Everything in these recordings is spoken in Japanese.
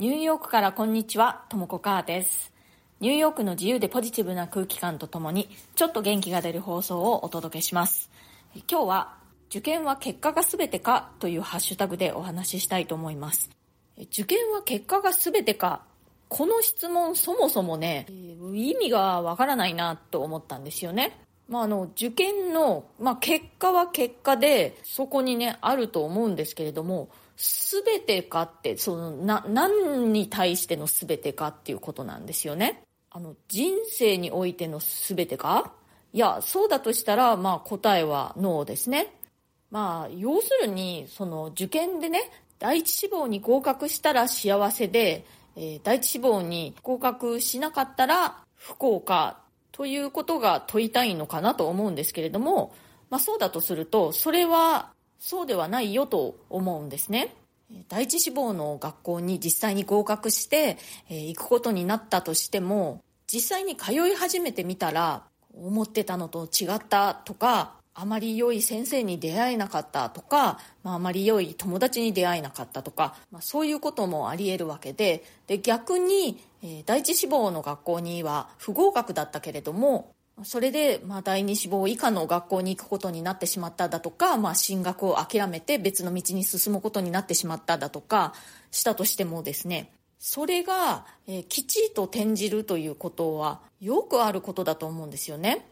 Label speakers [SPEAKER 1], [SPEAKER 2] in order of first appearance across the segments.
[SPEAKER 1] ニューヨークからこんにちは、ともこかーです。ニューヨークの自由でポジティブな空気感とともに、ちょっと元気が出る放送をお届けします。今日は、受験は結果が全てかというハッシュタグでお話ししたいと思います。受験は結果が全てかこの質問そもそもね、意味がわからないなと思ったんですよね。まあ、あの、受験の、まあ、結果は結果で、そこにね、あると思うんですけれども、すべてかって、その、な、何に対してのすべてかっていうことなんですよね。あの、人生においてのすべてか？いや、そうだとしたら、まあ答えはノーですね。まあ、要するに、その受験でね、第一志望に合格したら幸せで、えー、第一志望に合格しなかったら不幸かということが問いたいのかなと思うんですけれども、まあそうだとすると、それはそうではないよと思うんですね。第一志望の学校に実際に合格して、え、行くことになったとしても、実際に通い始めてみたら、思ってたのと違ったとか、あまり良い先生に出会えなかったとか、まあ、あまり良い友達に出会えなかったとか、まあ、そういうこともあり得るわけで、で逆に、えー、第一志望の学校には不合格だったけれども、それで、まあ、第二志望以下の学校に行くことになってしまっただとか、まあ、進学を諦めて別の道に進むことになってしまっただとか、したとしてもですね、それが、えー、きちっと転じるということは、よくあることだと思うんですよね。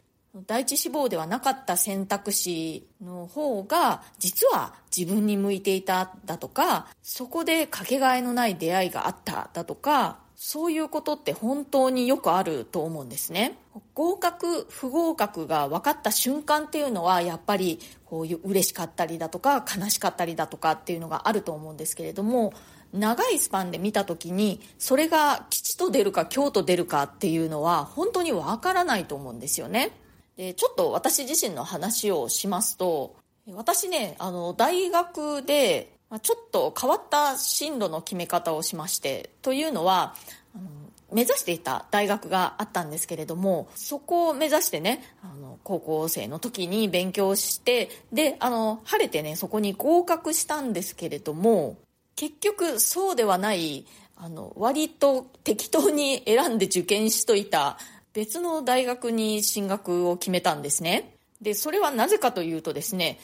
[SPEAKER 1] 第一志望ではなかった選択肢の方が実は自分に向いていただとかそこでかけがえのない出会いがあっただとかそういうことって本当によくあると思うんですね。合格、不合格が分かった瞬間っていうのはやっぱりこういう嬉しかったりだとか悲しかったりだとかっていうのがあると思うんですけれども長いスパンで見た時にそれが吉と出るか凶と出るかっていうのは本当に分からないと思うんですよね。でちょっと私自身の話をしますと私ねあの大学でちょっと変わった進路の決め方をしましてというのはあの目指していた大学があったんですけれどもそこを目指してねあの高校生の時に勉強してであの晴れてねそこに合格したんですけれども結局そうではないあの割と適当に選んで受験しといた別の大学に進学を決めたんですね。でそれはなぜかというとですね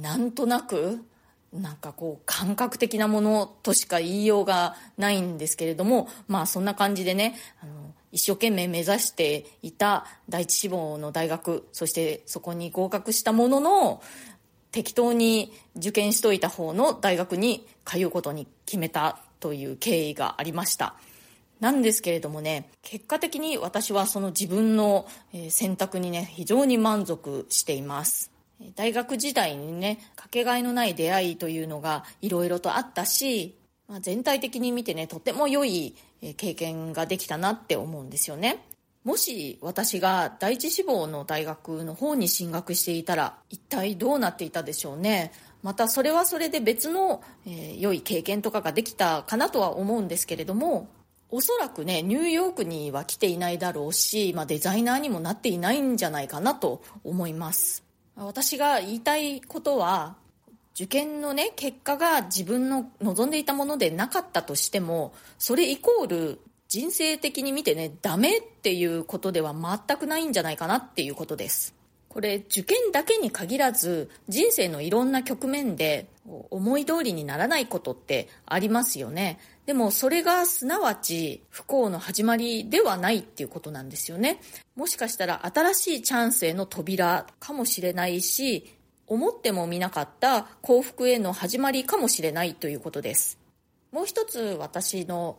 [SPEAKER 1] なんとなくなんかこう感覚的なものとしか言いようがないんですけれどもまあそんな感じでねあの一生懸命目指していた第一志望の大学そしてそこに合格したものの適当に受験しといた方の大学に通うことに決めたという経緯がありました。なんですけれどもね結果的に私はその自分の選択にね非常に満足しています。大学時代にねかけがえのない出会いというのがいろいろとあったし、まあ、全体的に見てねとても良い経験ができたなって思うんですよね。もし私が第一志望の大学の方に進学していたら一体どうなっていたでしょうね。またそれはそれで別の、えー、良い経験とかができたかなとは思うんですけれどもおそらくねニューヨークには来ていないだろうし、まあ、デザイナーにもなっていないんじゃないかなと思います。私が言いたいことは受験のね結果が自分の望んでいたものでなかったとしてもそれイコール人生的に見てねダメっていうことでは全くないんじゃないかなっていうことです。これ受験だけに限らず人生のいろんな局面で思い通りにならないことってありますよねでもそれがすなわち不幸の始まりではないっていうことなんですよね。もしかしたら新しいチャンスへの扉かもしれないし、思ってもみなかった幸福への始まりかもしれないということです。もう一つ私の、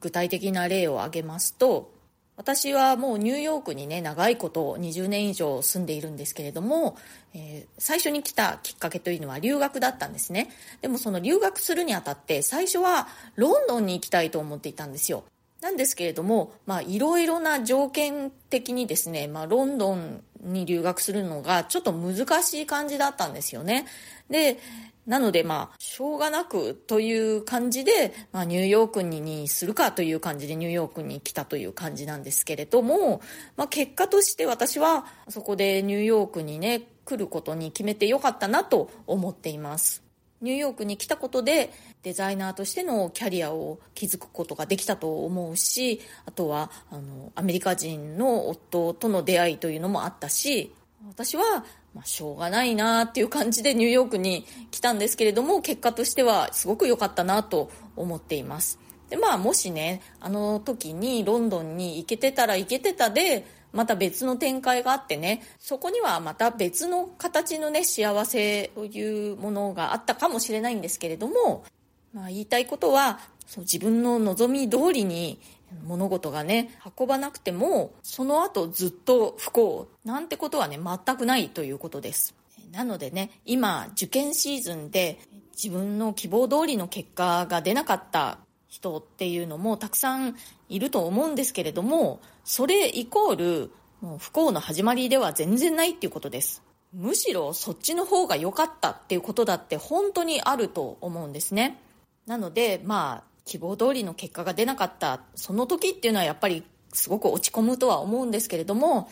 [SPEAKER 1] 具体的な例を挙げますと、私はもうニューヨークにね長いこと20年以上住んでいるんですけれども、えー、最初に来たきっかけというのは留学だったんですね。でもその留学するにあたって最初はロンドンに行きたいと思っていたんですよ。なんですけれどもまあいろいろな条件的にですね、まあ、ロンドンに留学するのがちょっと難しい感じだったんですよねでなのでまあ、しょうがなくという感じで、まあ、ニューヨークににするかという感じでニューヨークに来たという感じなんですけれども、まあ、結果として私はそこでニューヨークにね、来ることに決めてよかったなと思っています。ニューヨークに来たことでデザイナーとしてのキャリアを築くことができたと思うしあとはあのアメリカ人の夫との出会いというのもあったし私は、まあ、しょうがないなっていう感じでニューヨークに来たんですけれども結果としてはすごく良かったなと思っています。でまあもしねあの時にロンドンに行けてたら行けてたでまた別の展開があってねそこにはまた別の形のね幸せというものがあったかもしれないんですけれども、まあ、言いたいことはそう自分の望み通りに物事がね運ばなくてもその後ずっと不幸なんてことはね全くないということです。なのでね今受験シーズンで自分の希望通りの結果が出なかった人っていうのもたくさんいると思うんですけれどもそれイコールもう不幸の始まりでは全然ないっていうことです。むしろそっちの方が良かったっていうことだって本当にあると思うんですね。なのでまあ希望通りの結果が出なかったその時っていうのはやっぱりすごく落ち込むとは思うんですけれども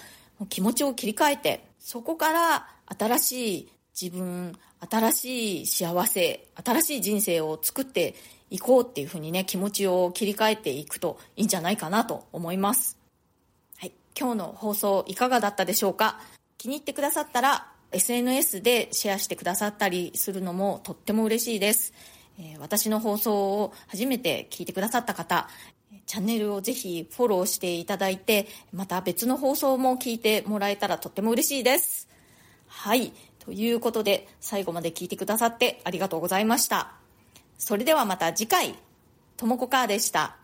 [SPEAKER 1] 気持ちを切り替えてそこから新しい自分新しい幸せ新しい人生を作っていこうっていうふうにね気持ちを切り替えていくといいんじゃないかなと思います、はい、今日の放送いかがだったでしょうか？気に入ってくださったら SNS でシェアしてくださったりするのもとっても嬉しいです、えー、私の放送を初めて聞いてくださった方チャンネルをぜひフォローしていただいてまた別の放送も聞いてもらえたらとっても嬉しいです。はい。ということで最後まで聞いてくださってありがとうございましたそれではまた次回、ともこかーでした。